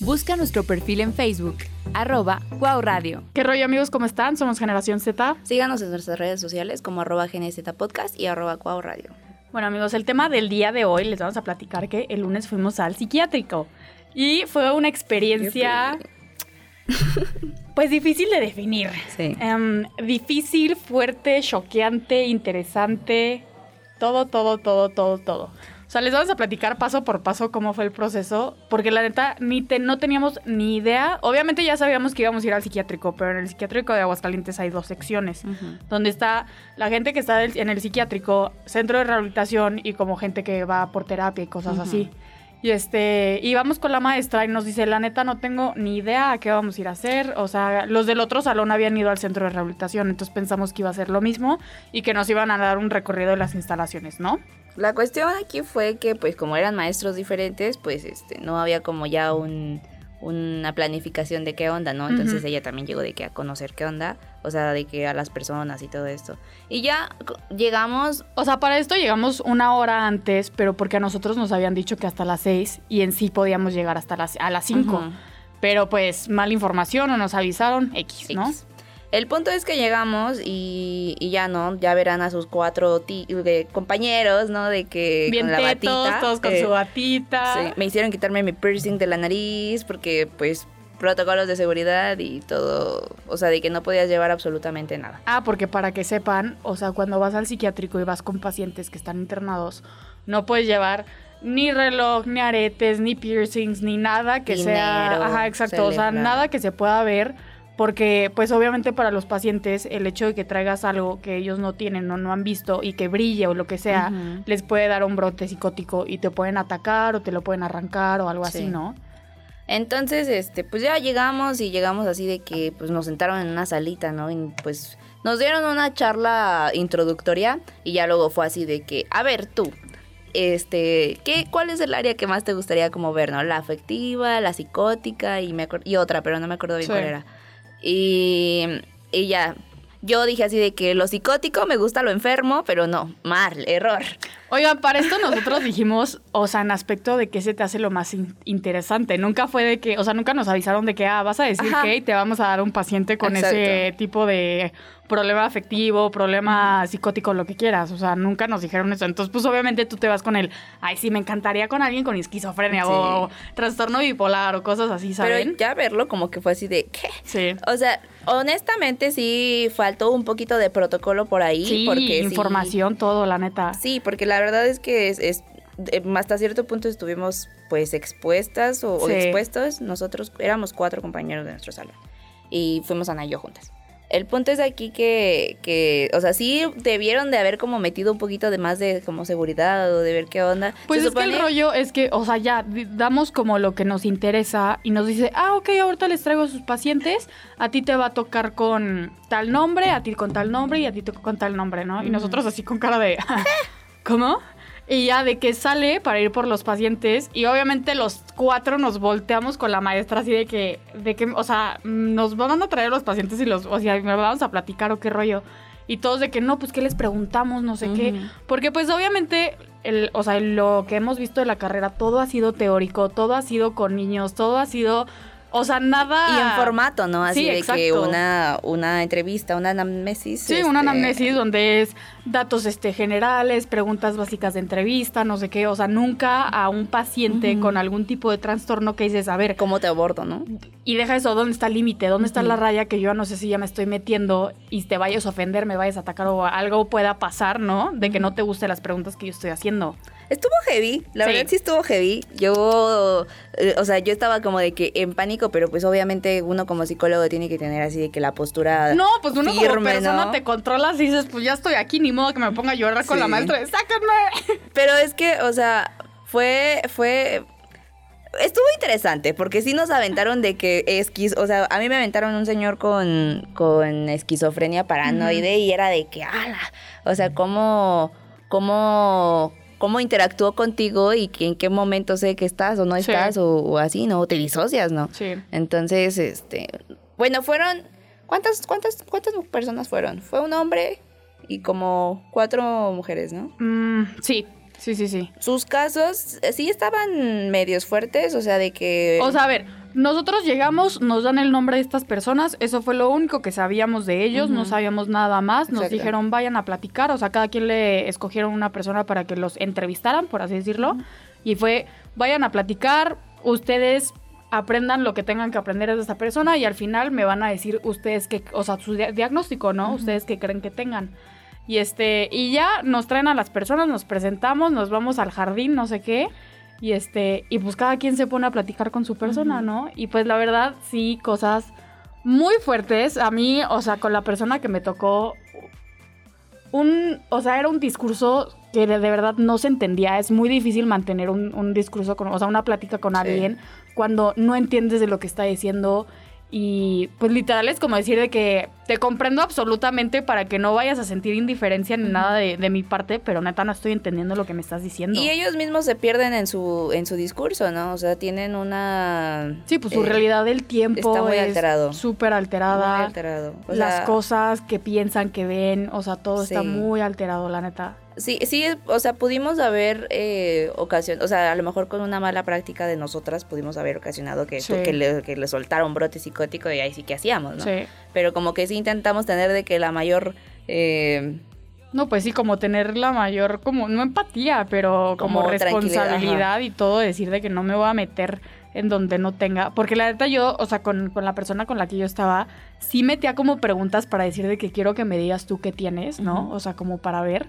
Busca nuestro perfil en Facebook, arroba Wow Radio. ¿Qué rollo amigos? ¿Cómo están? Somos Generación Z. Síganos en nuestras redes sociales como arroba GNZ Podcast y arroba Radio. Bueno amigos, el tema del día de hoy les vamos a platicar que el lunes fuimos al psiquiátrico y fue una experiencia pues difícil de definir. Sí. Em, difícil, fuerte, choqueante, interesante, todo, todo, todo, todo, todo. O sea, les vamos a platicar paso por paso cómo fue el proceso, porque la neta ni te- no teníamos ni idea. Obviamente ya sabíamos que íbamos a ir al psiquiátrico, pero en el psiquiátrico de Aguascalientes hay dos secciones, donde está la gente que está en el psiquiátrico, centro de rehabilitación y como gente que va por terapia y cosas así. Y este, íbamos con la maestra y nos dice, la neta no tengo ni idea a qué vamos a ir a hacer. O sea, los del otro salón habían ido al centro de rehabilitación, entonces pensamos que iba a ser lo mismo y que nos iban a dar un recorrido de las instalaciones, ¿no? La cuestión aquí fue que, pues, como eran maestros diferentes, pues, este, no había como ya un, una planificación de qué onda, ¿no? Entonces ella también llegó de que a conocer qué onda, o sea, de que a las personas y todo esto. Y ya llegamos, O sea, para esto llegamos una hora antes, pero porque a nosotros nos habían dicho que hasta las seis y en sí podíamos llegar hasta las, a las cinco. Pero pues mala información o nos avisaron X, ¿no? X. El punto es que llegamos y, y ya no, ya verán a sus cuatro compañeros, ¿no? De que Bien con la tetos, batita. todos con eh, su batita. Sí, me hicieron quitarme mi piercing de la nariz porque pues protocolos de seguridad y todo, o sea, de que no podías llevar absolutamente nada. Ah, porque para que sepan, o sea, cuando vas al psiquiátrico y vas con pacientes que están internados, no puedes llevar ni reloj, ni aretes, ni piercings, ni nada que sea... Dinero, Ajá, exacto, o sea, nada que se pueda ver, porque pues obviamente para los pacientes el hecho de que traigas algo que ellos no tienen o no han visto y que brille o lo que sea, les puede dar un brote psicótico y te pueden atacar o te lo pueden arrancar o algo así, Sí. ¿no? Entonces, este, pues ya llegamos y llegamos así de que pues nos sentaron en una salita, ¿no? Y pues nos dieron una charla introductoria y ya luego fue así de que, a ver, tú, este, ¿qué, ¿cuál es el área que más te gustaría como ver, no? La afectiva, la psicótica y, me y otra, pero no me acuerdo bien Sí. cuál era. Y, y ya, yo dije así de que lo psicótico me gusta lo enfermo, pero no, mal, error. Oigan, para esto nosotros dijimos, o sea, en aspecto de qué se te hace lo más in- interesante. Nunca fue de que, o sea, nunca nos avisaron de que, ah, vas a decir Ajá. que y te vamos a dar un paciente con ese tipo de problema afectivo, problema psicótico, lo que quieras. O sea, nunca nos dijeron eso. Entonces, pues obviamente tú te vas con el, ay, sí, me encantaría con alguien con esquizofrenia Sí. o trastorno bipolar o cosas así, ¿saben? Pero ya verlo como que fue así de, ¿qué? sí. O sea, honestamente sí faltó un poquito de protocolo por ahí. Sí, porque sí- información, todo, la neta. Sí, porque la verdad es que es, es- eh, hasta cierto punto estuvimos pues expuestas o, o Sí. expuestos. Nosotros éramos cuatro compañeros de nuestro salón y fuimos Ana y yo juntas. El punto es aquí que, que, o sea, sí debieron de haber como metido un poquito de más de como seguridad o de ver qué onda. Pues es que el rollo es que, o sea, ya damos como lo que nos interesa y nos dice, ah, ok, ahorita les traigo a sus pacientes, a ti te va a tocar con tal nombre, a ti con tal nombre y a ti con tal nombre, ¿no? Y nosotros así con cara de, ¿cómo? Y ya de que sale para ir por los pacientes y obviamente los cuatro nos volteamos con la maestra así de que, de que, o sea, nos van a traer los pacientes y los, o sea, me vamos a platicar o qué rollo. Y todos de que no, pues qué les preguntamos, no sé qué. Porque pues obviamente, el, o sea, lo que hemos visto de la carrera, todo ha sido teórico, todo ha sido con niños, todo ha sido, o sea, nada... Y en formato, ¿no? Así Sí, de que una, una entrevista, una anamnesis. Sí, este, una anamnesis donde es datos este, generales, preguntas básicas de entrevista, no sé qué. O sea, nunca a un paciente con algún tipo de trastorno que dices, a ver, ¿Cómo te abordo, no? y deja eso, ¿dónde está el límite? ¿Dónde está la raya que yo no sé si ya me estoy metiendo y te vayas a ofender, me vayas a atacar o algo pueda pasar, ¿no? De que no te gusten las preguntas que yo estoy haciendo. Estuvo heavy, la Sí. verdad sí estuvo heavy. Yo, eh, o sea, yo estaba como de que en pánico, pero pues obviamente uno como psicólogo tiene que tener así de que la postura No, pues uno como persona ¿no? te controlas y dices, pues ya estoy aquí, ni modo que me ponga a llorar con la maestra de ¡sáquenme! Pero es que, o sea, fue, fue, estuvo interesante, porque sí nos aventaron de que esquiz, o sea, a mí me aventaron un señor con, con esquizofrenia paranoide y era de que, ala, o sea, cómo, cómo, cómo interactuó contigo y que en qué momento sé que estás o no Sí. estás o, o así, ¿no? O te disocias, ¿no? Sí. Entonces, este, bueno, fueron, ¿cuántas, cuántas, cuántas personas fueron? Fue un hombre y como cuatro mujeres, ¿no? Mm, sí, sí, sí, sí. Sus casos eh, sí estaban medios fuertes, o sea, de que... O sea, a ver, Nosotros llegamos, nos dan el nombre de estas personas, eso fue lo único que sabíamos de ellos, no sabíamos nada más, nos Exacto. dijeron vayan a platicar, o sea, cada quien le escogieron una persona para que los entrevistaran, por así decirlo, y fue vayan a platicar, ustedes aprendan lo que tengan que aprender de esta persona y al final me van a decir ustedes que, o sea, su dia- diagnóstico, ¿no? Ustedes que creen que tengan. Y este, y ya nos traen a las personas, nos presentamos, nos vamos al jardín, no sé qué. Y este, y pues cada quien se pone a platicar con su persona, ¿no? Y pues la verdad, sí, cosas muy fuertes. A mí, o sea, con la persona que me tocó, un, o sea, era un discurso que de, de verdad no se entendía. Es muy difícil mantener un, un discurso, con, o sea, una plática con Sí. alguien cuando no entiendes de lo que está diciendo. Y pues literal es como decir de que te comprendo absolutamente para que no vayas a sentir indiferencia ni nada de, de mi parte, pero neta no estoy entendiendo lo que me estás diciendo. Y ellos mismos se pierden en su, en su discurso, ¿no? O sea, tienen una... Sí, pues su eh, realidad del tiempo está muy es alterado. súper muy alterada. alterado. O las cosas que piensan, que ven, o sea, todo está muy alterado, la neta. Sí, sí, o sea, pudimos haber eh, ocasionado, o sea, a lo mejor con una mala práctica de nosotras pudimos haber ocasionado que, Sí. que, le, que le soltara un brote psicótico y ahí sí que hacíamos, ¿no? Sí. Pero como que sí intentamos tener de que la mayor... eh, No, pues sí, como tener la mayor, como, no empatía, pero como, responsabilidad y todo, decir de que no me voy a meter en donde no tenga. Porque la neta yo, o sea, con, con la persona con la que yo estaba, sí metía como preguntas para decir de que quiero que me digas tú qué tienes, ¿no? O sea, como para ver.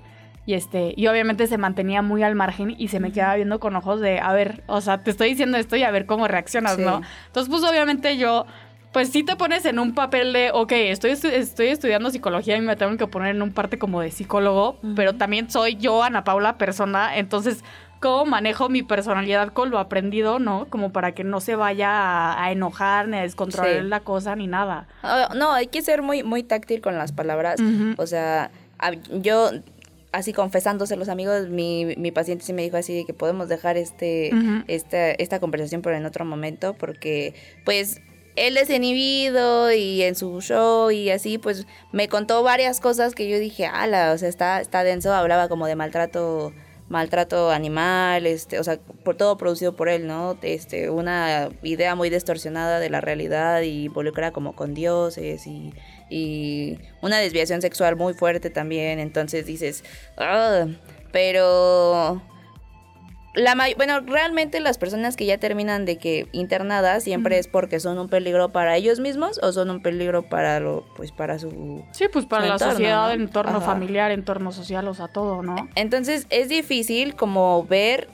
Y este, y obviamente se mantenía muy al margen y se me quedaba viendo con ojos de, a ver, o sea, te estoy diciendo esto y a ver cómo reaccionas, Sí. ¿no? Entonces, pues obviamente yo, pues sí te pones en un papel de, ok, estoy, estu- estoy estudiando psicología y me tengo que poner en un parte como de psicólogo, pero también soy yo, Ana Paula, persona, entonces, ¿cómo manejo mi personalidad con lo aprendido, no? Como para que no se vaya a, a enojar, ni a descontrolar Sí. la cosa, ni nada. ah, no, hay que ser muy, muy táctil con las palabras. O sea, yo, así confesándose los amigos, mi, mi paciente sí me dijo así de que podemos dejar este, esta, esta conversación por en otro momento porque, pues, él es inhibido y en su show y así, pues, me contó varias cosas que yo dije, ala, o sea, está, está denso, hablaba como de maltrato maltrato animal, este, o sea, por todo producido por él, ¿no? Este, una idea muy distorsionada de la realidad y involucrada como con dioses y, y una desviación sexual muy fuerte también, entonces dices, pero la bueno, realmente las personas que ya terminan de que internadas siempre es porque son un peligro para ellos mismos o son un peligro para lo pues para su Sí, pues para la entorno, sociedad, ¿no? entorno Ajá. familiar, entorno social, o sea, todo, ¿no? Entonces es difícil como ver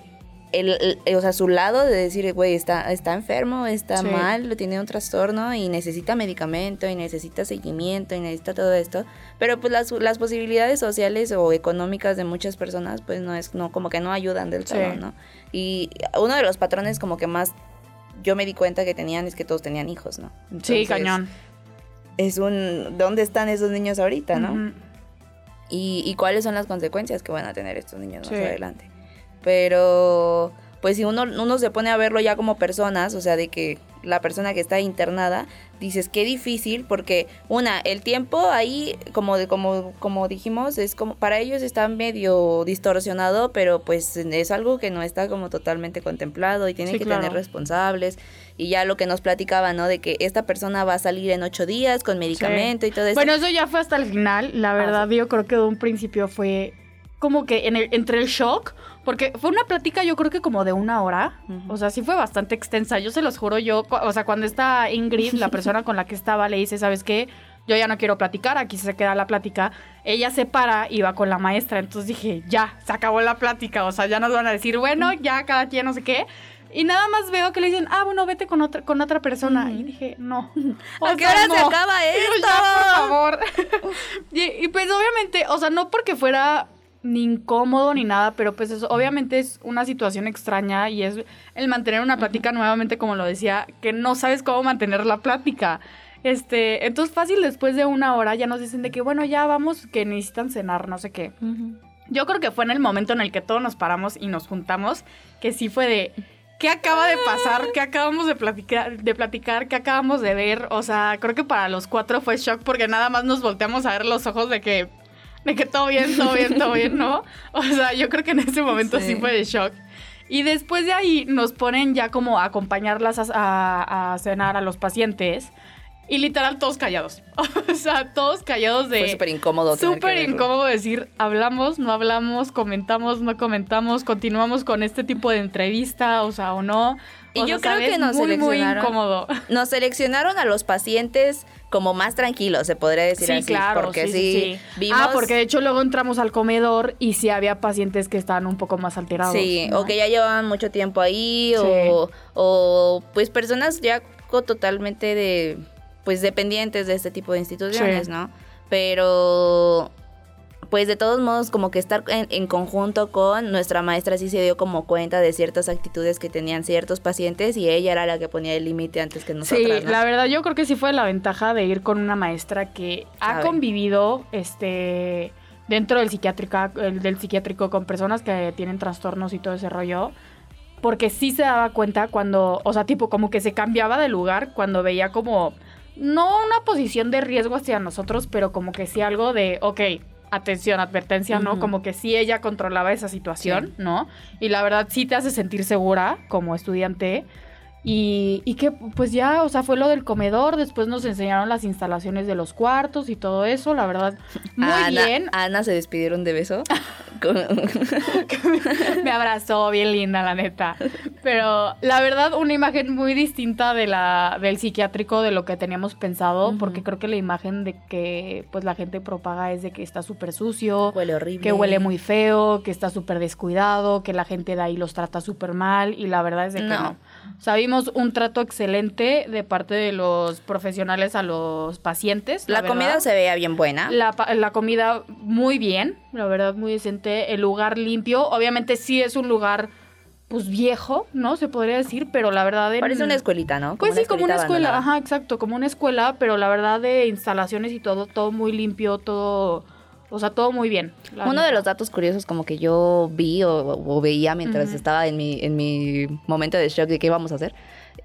el, el- o sea, su lado de decir, güey, está, está enfermo, está Sí. mal, tiene un trastorno y necesita medicamento y necesita seguimiento y necesita todo esto. Pero pues las, las posibilidades sociales o económicas de muchas personas pues no es, no, como que no ayudan del Sí. todo, ¿no? Y uno de los patrones como que más yo me di cuenta que tenían es que todos tenían hijos, ¿no? sí, cañón. Es un, ¿dónde están esos niños ahorita, no? Y, y cuáles son las consecuencias que van a tener estos niños Sí. más adelante. Pero, pues si uno, uno se pone a verlo ya como personas, o sea, de que la persona que está internada, dices, qué difícil, porque una, el tiempo ahí, como, de, como, como dijimos, es como, para ellos está medio distorsionado, pero pues es algo que no está como totalmente contemplado y tiene Sí, que claro. tener responsables. Y ya lo que nos platicaba, ¿no? De que esta persona va a salir en ocho días con medicamento y todo eso. Bueno, eso ya fue hasta el final. La Ah, verdad, yo creo que de un principio fue como que en el- entre el shock, porque fue una plática yo creo que como de una hora. O sea, sí fue bastante extensa. Yo se los juro, yo, o sea, cuando está Ingrid, la persona con la que estaba, le dice, ¿sabes qué? Yo ya no quiero platicar, aquí se queda la plática. Ella se para y va con la maestra. Entonces dije, ya, se acabó la plática. O sea, ya nos van a decir, bueno, ya cada quien no sé qué. Y nada más veo que le dicen, ah, bueno, vete con otra, con otra persona. Y dije, no. O ¿A qué sea, hora se acaba esto? ya, por favor. y, y pues obviamente, o sea, no porque fuera ni incómodo ni nada, pero pues eso, obviamente es una situación extraña y es el mantener una plática nuevamente, como lo decía, que no sabes cómo mantener la plática. Este, entonces fácil después de una hora ya nos dicen de que bueno, ya vamos, que necesitan cenar, no sé qué. Yo creo que fue en el momento en el que todos nos paramos y nos juntamos, que sí fue de ¿qué acaba de pasar? ¿Qué acabamos de platicar, de platicar? ¿Qué acabamos de ver? O sea, creo que para los cuatro fue shock porque nada más nos volteamos a ver los ojos de que de que todo bien, todo bien, todo bien, ¿no? O sea, yo creo que en ese momento sí, Sí. fue de shock. Y después de ahí nos ponen ya como a acompañarlas a, a- a cenar a los pacientes. Y literal todos callados. o sea, todos callados de... Fue súper incómodo. Súper incómodo decir, hablamos, no hablamos, comentamos, no comentamos, continuamos con este tipo de entrevista, o sea, o no. Y yo sea, creo ¿sabes? que nos muy, muy seleccionaron. incómodo. Nos seleccionaron a los pacientes como más tranquilos, se podría decir Sí, así. claro, Porque sí, sí, sí, vimos. Ah, porque de hecho luego entramos al comedor y sí había pacientes que estaban un poco más alterados. Sí, ¿no? o que ya llevaban mucho tiempo ahí, o, o pues personas ya totalmente de, pues dependientes de este tipo de instituciones, Sí. ¿no? Pero, pues de todos modos, como que estar en, en conjunto con nuestra maestra sí se dio como cuenta de ciertas actitudes que tenían ciertos pacientes y ella era la que ponía el límite antes que nosotras, Sí, ¿no? la verdad yo creo que sí fue la ventaja de ir con una maestra que ha Sabe. convivido este dentro del psiquiátrica el- del psiquiátrico con personas que tienen trastornos y todo ese rollo. Porque sí se daba cuenta cuando, o sea, tipo como que se cambiaba de lugar cuando veía como no una posición de riesgo hacia nosotros, pero como que sí algo de, ok, atención, advertencia, ¿no? Como que sí ella controlaba esa situación, ¿no? Y la verdad sí te hace sentir segura como estudiante. Y, y que pues ya, o sea, fue lo del comedor, después nos enseñaron las instalaciones de los cuartos y todo eso, la verdad, muy Ana, bien. Ana se despidieron de beso. Con- Me abrazó, bien linda, la neta. Pero la verdad, una imagen muy distinta de la, del psiquiátrico de lo que teníamos pensado, porque creo que la imagen de que pues la gente propaga es de que está súper sucio, huele horrible. que huele muy feo, que está súper descuidado, que la gente de ahí los trata súper mal, y la verdad es de que No. no. O sea, vimos un trato excelente de parte de los profesionales a los pacientes. La, la comida se veía bien buena. La, la comida muy bien, la verdad muy decente, el lugar limpio, obviamente sí es un lugar pues viejo, ¿no? Se podría decir, pero la verdad... en- Parece una escuelita, ¿no? Pues sí, como una escuela, abandonada. ajá, exacto, como una escuela, pero la verdad de instalaciones y todo, todo muy limpio, todo, o sea, todo muy bien. Uno de los datos curiosos como que yo vi o, o veía mientras estaba en mi, en mi momento de shock de qué íbamos a hacer,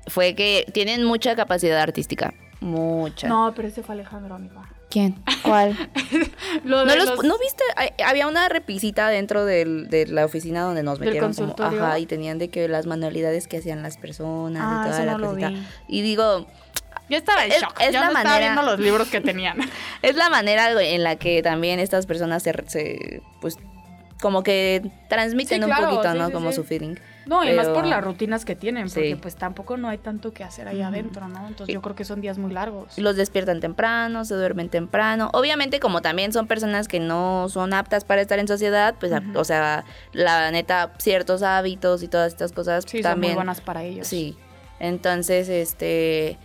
fue que tienen mucha capacidad artística. Mucha. No, pero ese fue Alejandro, amiga. ¿Quién? ¿Cuál? Lo ¿No, los- los- ¿no viste? Hay- Había una repisita dentro del- de la oficina donde nos ¿Del metieron como, ajá, y tenían de que las manualidades que hacían las personas Ah, y toda la no cosita. Y digo, Yo estaba en Es- shock. es Yo la no estaba manera- viendo los libros que tenían. Es la manera en la que también estas personas se, se, pues como que transmiten Sí, un claro, poquito, sí, ¿no? sí, como su feeling. No, y más por las rutinas que tienen, porque pues tampoco no hay tanto que hacer ahí adentro, ¿no? Entonces yo creo que son días muy largos. Los despiertan temprano, se duermen temprano. Obviamente, como también son personas que no son aptas para estar en sociedad, pues, o sea, la neta, ciertos hábitos y todas estas cosas Sí, son también. muy buenas para ellos. Sí. Entonces, este.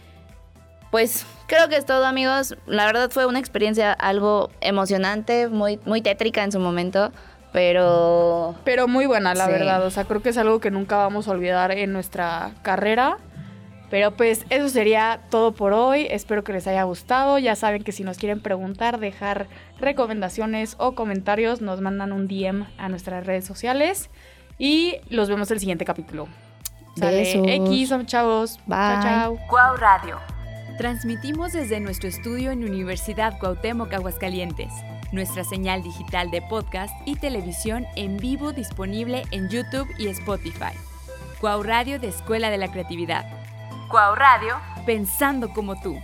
Pues creo que es todo, amigos. La verdad fue una experiencia algo emocionante, muy, muy tétrica en su momento, pero Pero muy buena, la Sí. verdad. O sea, creo que es algo que nunca vamos a olvidar en nuestra carrera. Pero pues eso sería todo por hoy. Espero que les haya gustado. Ya saben que si nos quieren preguntar, dejar recomendaciones o comentarios, nos mandan un DM a nuestras redes sociales. Y los vemos el siguiente capítulo. Sale Besos. X, chavos. Bye. Chao, chao. Cuau Radio. Transmitimos desde nuestro estudio en Universidad Cuauhtémoc, Aguascalientes. Nuestra señal digital de podcast y televisión en vivo disponible en YouTube y Spotify. Cuau Radio de Escuela de la Creatividad. Cuau Radio, pensando como tú.